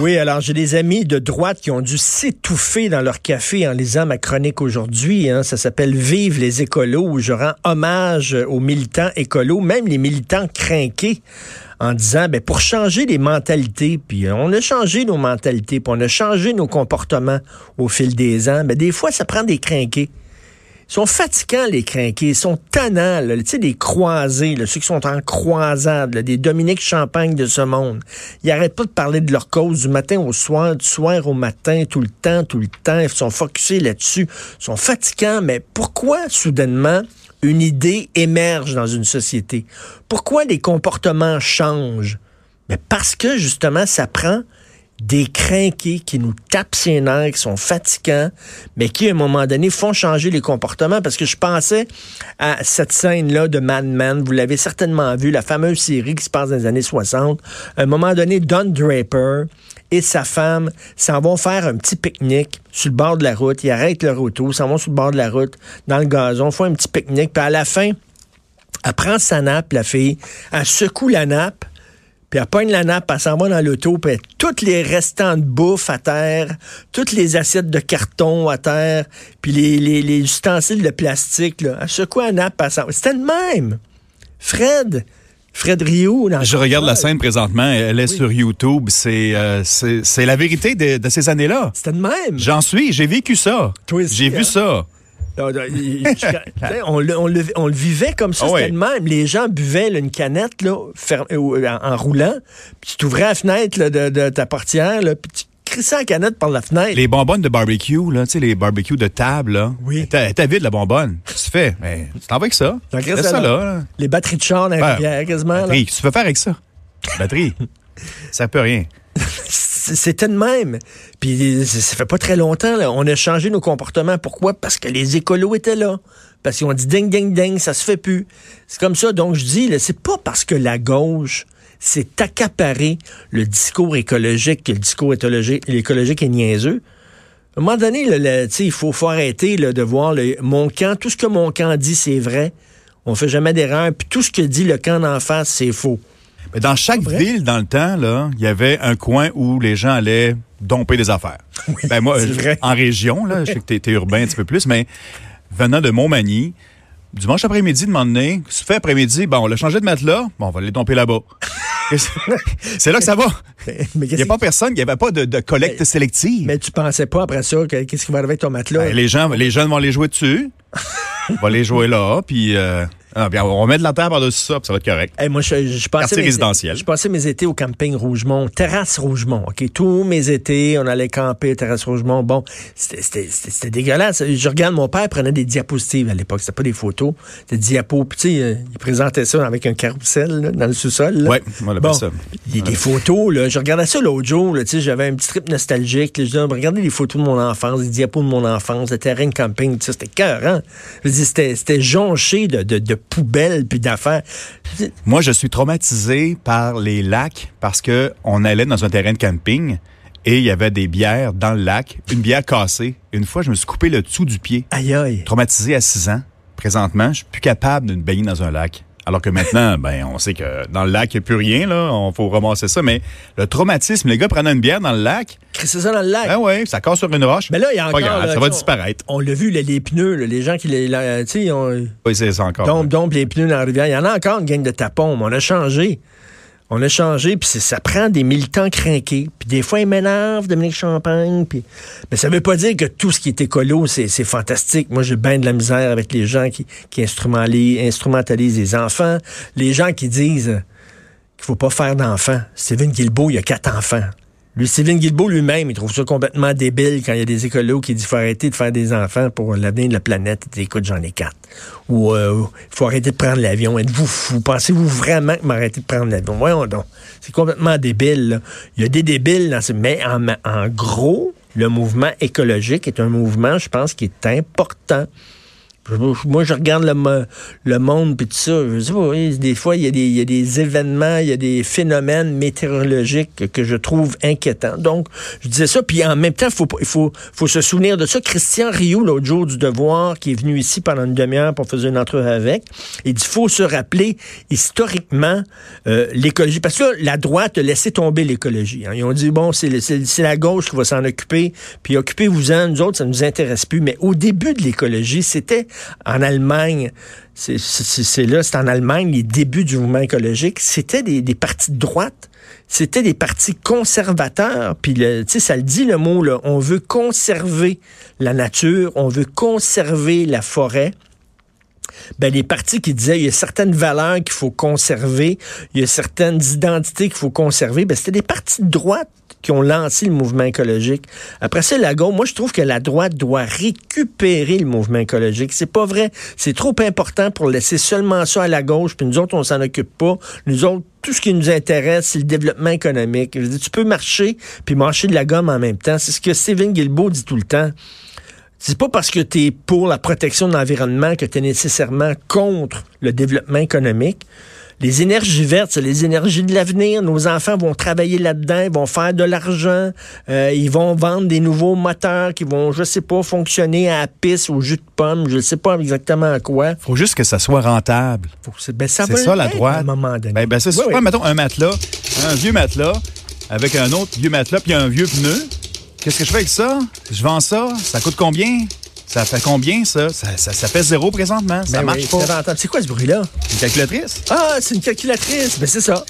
Oui, alors j'ai des amis de droite qui ont dû s'étouffer dans leur café en lisant ma chronique aujourd'hui. Hein. Ça s'appelle Vive les écolos, où je rends hommage aux militants écolos, même les militants crinqués, en disant, ben, pour changer les mentalités, puis on a changé nos mentalités, puis on a changé nos comportements au fil des ans, ben, des fois, ça prend des crinqués. Sont fatigants, les crinqués. Ils sont tannants, Tu sais, des croisés, là, ceux qui sont en croisade, des Dominique Champagne de ce monde. Ils arrêtent pas de parler de leur cause du matin au soir, du soir au matin, tout le temps, tout le temps. Ils sont focusés là-dessus. Ils sont fatigants, mais pourquoi, soudainement, une idée émerge dans une société? Pourquoi les comportements changent? Mais parce que, justement, ça prend des crinqués qui nous tapent ses nerfs, qui sont fatigants, mais qui, à un moment donné, font changer les comportements. Parce que je pensais à cette scène-là de Mad Men. Vous l'avez certainement vu, la fameuse série qui se passe dans les années 60. À un moment donné, Don Draper et sa femme s'en vont faire un petit pique-nique sur le bord de la route. Ils arrêtent leur auto, s'en vont sur le bord de la route, dans le gazon, font un petit pique-nique. Puis à la fin, elle prend sa nappe, la fille, elle secoue la nappe, puis elle pogne la nappe, elle s'en va dans l'auto, puis toutes les restants de bouffe à terre, toutes les assiettes de carton à terre, puis les, les, ustensiles de plastique, là, elle secoue la nappe, elle s'en C'était le même. Fred, Fred Rio. Je regarde la scène présentement, elle est sur YouTube. C'est euh, c'est la vérité de, de ces années-là. C'était le même. J'en suis, j'ai vécu ça. J'ai vu hein? ça. On, le, on, le, vivait comme ça, ah même. Les gens buvaient une canette là, euh, en, roulant, puis tu t'ouvrais la fenêtre de, ta portière, là, puis tu crissais la canette par la fenêtre. Les bonbonnes de barbecue, là, tu sais, les barbecues de table, là. Oui. T'as vide la bonbonne. Tu fais, mais tu t'en vas avec ça. ça là, Les batteries de char dans la rivière, quasiment. Batterie, tu veux faire avec ça? Batterie. ça peut rien. C'était de même. Puis ça fait pas très longtemps, là. on a changé nos comportements. Pourquoi? Parce que les écolos étaient là. Parce qu'ils ont dit ding, ding, ding, ça se fait plus. C'est comme ça. Donc je dis, c'est pas parce que la gauche s'est accaparé le discours écologique que le discours écologique, est niaiseux. À un moment donné, il faut, faut arrêter de voir mon camp. Tout ce que mon camp dit, c'est vrai. On fait jamais d'erreur. Puis tout ce que dit le camp d'en face, c'est faux. Mais dans chaque ville, dans le temps, là, il y avait un coin où les gens allaient domper des affaires. Oui, ben moi, vrai. en région, là, je sais que tu es, urbain un petit peu plus, mais venant de Montmagny, dimanche après-midi, de m'emmener, ce fait après-midi, bon, on l'a changé de matelas, bon, on va les domper là-bas. c'est là que ça va. Il n'y a pas personne, il n'y avait pas de, collecte sélective. Mais tu pensais pas après ça, qu'est-ce qui va arriver avec ton matelas? Ben, les gens, les jeunes vont les jouer dessus. on va les jouer là, puis euh, ah, bien, on va mettre de la terre par-dessus ça, puis ça va être correct. moi, je, je passais mes, résidentiel. Je passais mes étés au camping Rougemont, terrasse Rougemont. OK, tous mes étés, on allait camper terrasse Rougemont. Bon, c'était dégueulasse. Je regarde, mon père prenait des diapositives à l'époque. C'était pas des photos, des diapos. Puis, tu sais, euh, il présentait ça avec un carrousel dans le sous-sol. Oui, on bon, ça. Des, des photos, là. Je regardais ça l'autre jour, tu sais, j'avais un petit trip nostalgique. je disais, regardez les photos de mon enfance, les diapos de mon enfance, le terrain de camping, c'était cœur, hein? C'était jonché de, de, de poubelles puis d'affaires. Moi, je suis traumatisé par les lacs parce que on allait dans un terrain de camping et il y avait des bières dans le lac, une bière cassée. Une fois, je me suis coupé le dessous du pied. Aïe aïe. Traumatisé à 6 ans. Présentement, je suis plus capable de me baigner dans un lac. Alors que maintenant, ben, on sait que dans le lac, il n'y a plus rien, là. On faut ramasser ça. Mais le traumatisme, les gars prennent une bière dans le lac. C'est ça dans le lac. Ben oui, ça casse sur une roche. Mais là, il y a encore. ça va disparaître. On, l'a vu, les, pneus, les gens qui les. Tu sais, on. Oui, c'est ça encore. Donc, donc, les pneus dans la rivière. Il y en a encore une gang de tapons, mais on a changé. On a changé, puis ça prend des militants craqués. Puis des fois, ils m'énervent, Dominique Champagne. Puis... Mais ça veut pas dire que tout ce qui est écolo, c'est fantastique. Moi, j'ai bien de la misère avec les gens qui, instrumentalisent les enfants. Les gens qui disent qu'il faut pas faire d'enfants. Steven Guilbeault, il a quatre enfants. Lui, Steven Guilbeault lui-même, il trouve ça complètement débile quand il y a des écolos qui disent faut arrêter de faire des enfants pour l'avenir de la planète. Écoute, j'en ai quatre. Ou il faut arrêter de prendre l'avion. Êtes-vous fou? Pensez-vous vraiment que m'arrêter de prendre l'avion? Voyons donc. C'est complètement débile. Il y a des débiles dans ce... Mais en gros, le mouvement écologique est un mouvement, je pense, qui est important. Moi, je regarde le, le monde puis tout ça. Je sais pas, des fois, il y, a des, il y, a des, événements, il y a des phénomènes météorologiques que je trouve inquiétants. Donc, je disais ça. Puis en même temps, faut, il faut, faut se souvenir de ça. Christian Rioux, l'autre jour du Devoir, qui est venu ici pendant une demi-heure pour faire une entrevue avec, il dit faut se rappeler historiquement euh, l'écologie. Parce que la droite a laissé tomber l'écologie. Hein. Ils ont dit, bon, c'est la gauche qui va s'en occuper, puis occupez-vous-en. Nous autres, ça nous intéresse plus. Mais au début de l'écologie, c'était en Allemagne, c'est là, c'est en Allemagne, les débuts du mouvement écologique, c'était des, des partis de droite c'était des partis conservateurs. Puis, tu sais, ça le dit le mot, là, on veut conserver la nature, on veut conserver la forêt. Ben, les partis qui disaient il y a certaines valeurs qu'il faut conserver, il y a certaines identités qu'il faut conserver, ben, c'était des partis de droite qui ont lancé le mouvement écologique. Après ça, la gauche, moi, je trouve que la droite doit récupérer le mouvement écologique. C'est pas vrai. C'est trop important pour laisser seulement ça à la gauche, puis nous autres, on s'en occupe pas. Nous autres, tout ce qui nous intéresse, c'est le développement économique. Je dis, tu peux marcher puis marcher de la gomme en même temps. C'est ce que Steven Guilbeault dit tout le temps. C'est pas parce que tu es pour la protection de l'environnement que tu es nécessairement contre le développement économique. Les énergies vertes, c'est les énergies de l'avenir. Nos enfants vont travailler là-dedans, ils vont faire de l'argent, euh, ils vont vendre des nouveaux moteurs qui vont, je sais pas, fonctionner à la pisse, au jus de pomme, je sais pas exactement à quoi. Faut juste que ça soit rentable. Ben, c'est ça la droite. À un moment donné. Ben, ben c'est ça. Mettons un matelas, un vieux matelas, avec un autre vieux matelas, puis un vieux pneu. Qu'est-ce que je fais avec ça? Je vends ça? Ça coûte combien? Ça fait combien, ça? Ça, ça, fait zéro présentement. Ça ben marche pas. C'est quoi ce bruit-là? Une calculatrice? Ah, c'est une calculatrice. Ben, c'est ça.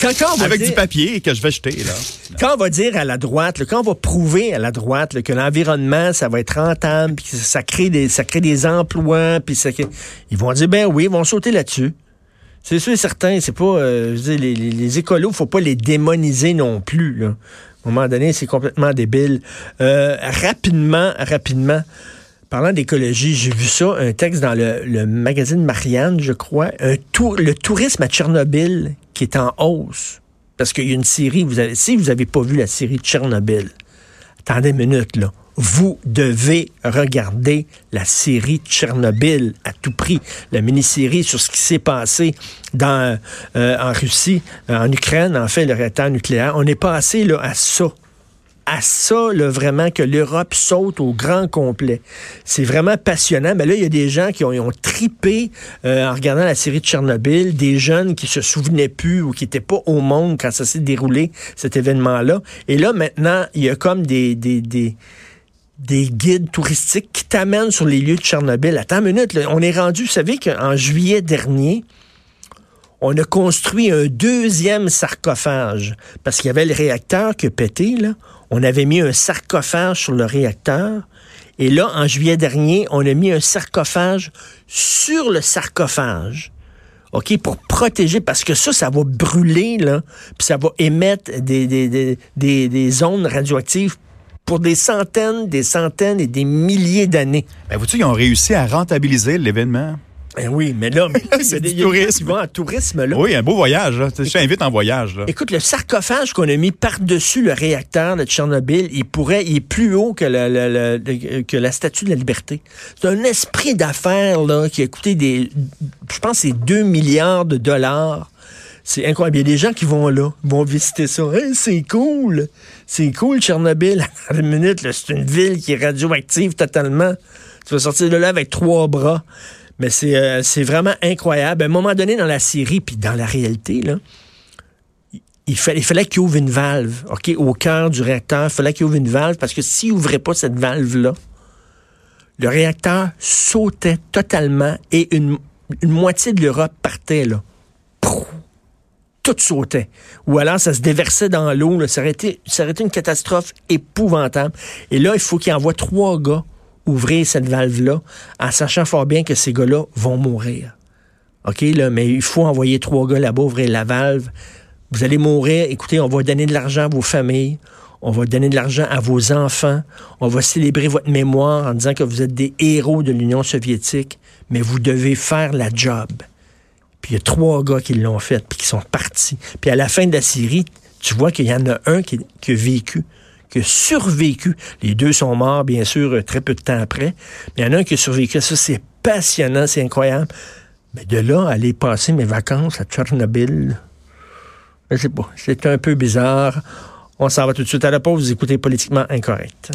Quand, quand Avec du papier que je vais jeter, là. Quand on va dire à la droite, quand on va prouver à la droite que l'environnement, ça va être rentable, puis que ça crée des, ça crée des emplois, puis ça, ils vont dire, ben oui, ils vont sauter là-dessus. C'est sûr et certain, c'est pas, euh, je les, les, les écolos, faut pas les démoniser non plus, là. À un moment donné, c'est complètement débile. Euh, rapidement, rapidement, parlant d'écologie, j'ai vu ça, un texte dans le, magazine Marianne, je crois, un tour, le tourisme à Tchernobyl qui est en hausse. Parce qu'il y a une série, vous avez, si vous n'avez pas vu la série Tchernobyl, attendez une minute, là. Vous devez regarder la série Tchernobyl à tout prix, la mini-série sur ce qui s'est passé dans, euh, en Russie, en Ukraine, en fait, le réacteur nucléaire. On est passé là, à ça à ça, là, vraiment, que l'Europe saute au grand complet. C'est vraiment passionnant. Mais là, il y a des gens qui ont, tripé euh, en regardant la série de Tchernobyl, des jeunes qui se souvenaient plus ou qui n'étaient pas au monde quand ça s'est déroulé, cet événement-là. Et là, maintenant, il y a comme des, des, des des guides touristiques qui t'amènent sur les lieux de Tchernobyl. Attends une minute, on est rendu, vous savez qu'en juillet dernier, on a construit un deuxième sarcophage parce qu'il y avait le réacteur qui a pété. Là. On avait mis un sarcophage sur le réacteur. Et là, en juillet dernier, on a mis un sarcophage sur le sarcophage. OK, pour protéger, parce que ça, ça va brûler, là, puis ça va émettre des, des, des, des, des ondes radioactives pour des centaines, des centaines et des milliers d'années. Ben, vous ils ont réussi à rentabiliser l'événement? Ben oui, mais là, c'est du tourisme. Ils tourisme, là. Oui, un beau voyage. Là. Je t'invite en voyage. Là. Écoute, le sarcophage qu'on a mis par-dessus le réacteur de Tchernobyl, il pourrait, il est plus haut que la, que la statue de la liberté. C'est un esprit d'affaires là qui a coûté des, je pense, c'est 2 milliards de dollars c'est incroyable. Il y a des gens qui vont là, vont visiter ça. c'est cool. C'est cool, Tchernobyl. À une minute, c'est une ville qui est radioactive totalement. Tu vas sortir de là avec trois bras. Mais c'est euh, vraiment incroyable. À un moment donné, dans la série, puis dans la réalité, là, il, fallait, il fallait qu'il ouvre une valve, au cœur du réacteur. Il fallait qu'il ouvre une valve parce que s'il ouvrait pas cette valve-là, le réacteur sautait totalement et une, moitié de l'Europe partait, là tout sautait. Ou alors ça se déversait dans l'eau. Ça, ça aurait été une catastrophe épouvantable. Et là, il faut qu'il envoie trois gars ouvrir cette valve-là, en sachant fort bien que ces gars-là vont mourir. OK, là, mais il faut envoyer trois gars là-bas ouvrir la valve. Vous allez mourir, écoutez, on va donner de l'argent à vos familles, on va donner de l'argent à vos enfants, on va célébrer votre mémoire en disant que vous êtes des héros de l'Union soviétique, mais vous devez faire la job. Puis il y a trois gars qui l'ont fait, puis qui sont partis. Puis à la fin de la série, tu vois qu'il y en a un qui a vécu qui a survécu. Les deux sont morts, bien sûr, très peu de temps après. Mais il y en a un qui a survécu. Ça, c'est passionnant, c'est incroyable. Mais de là, aller passer mes vacances à Tchernobyl, je sais pas, c'est un peu bizarre. On s'en va tout de suite à la pause. Vous écoutez Politiquement Incorrect.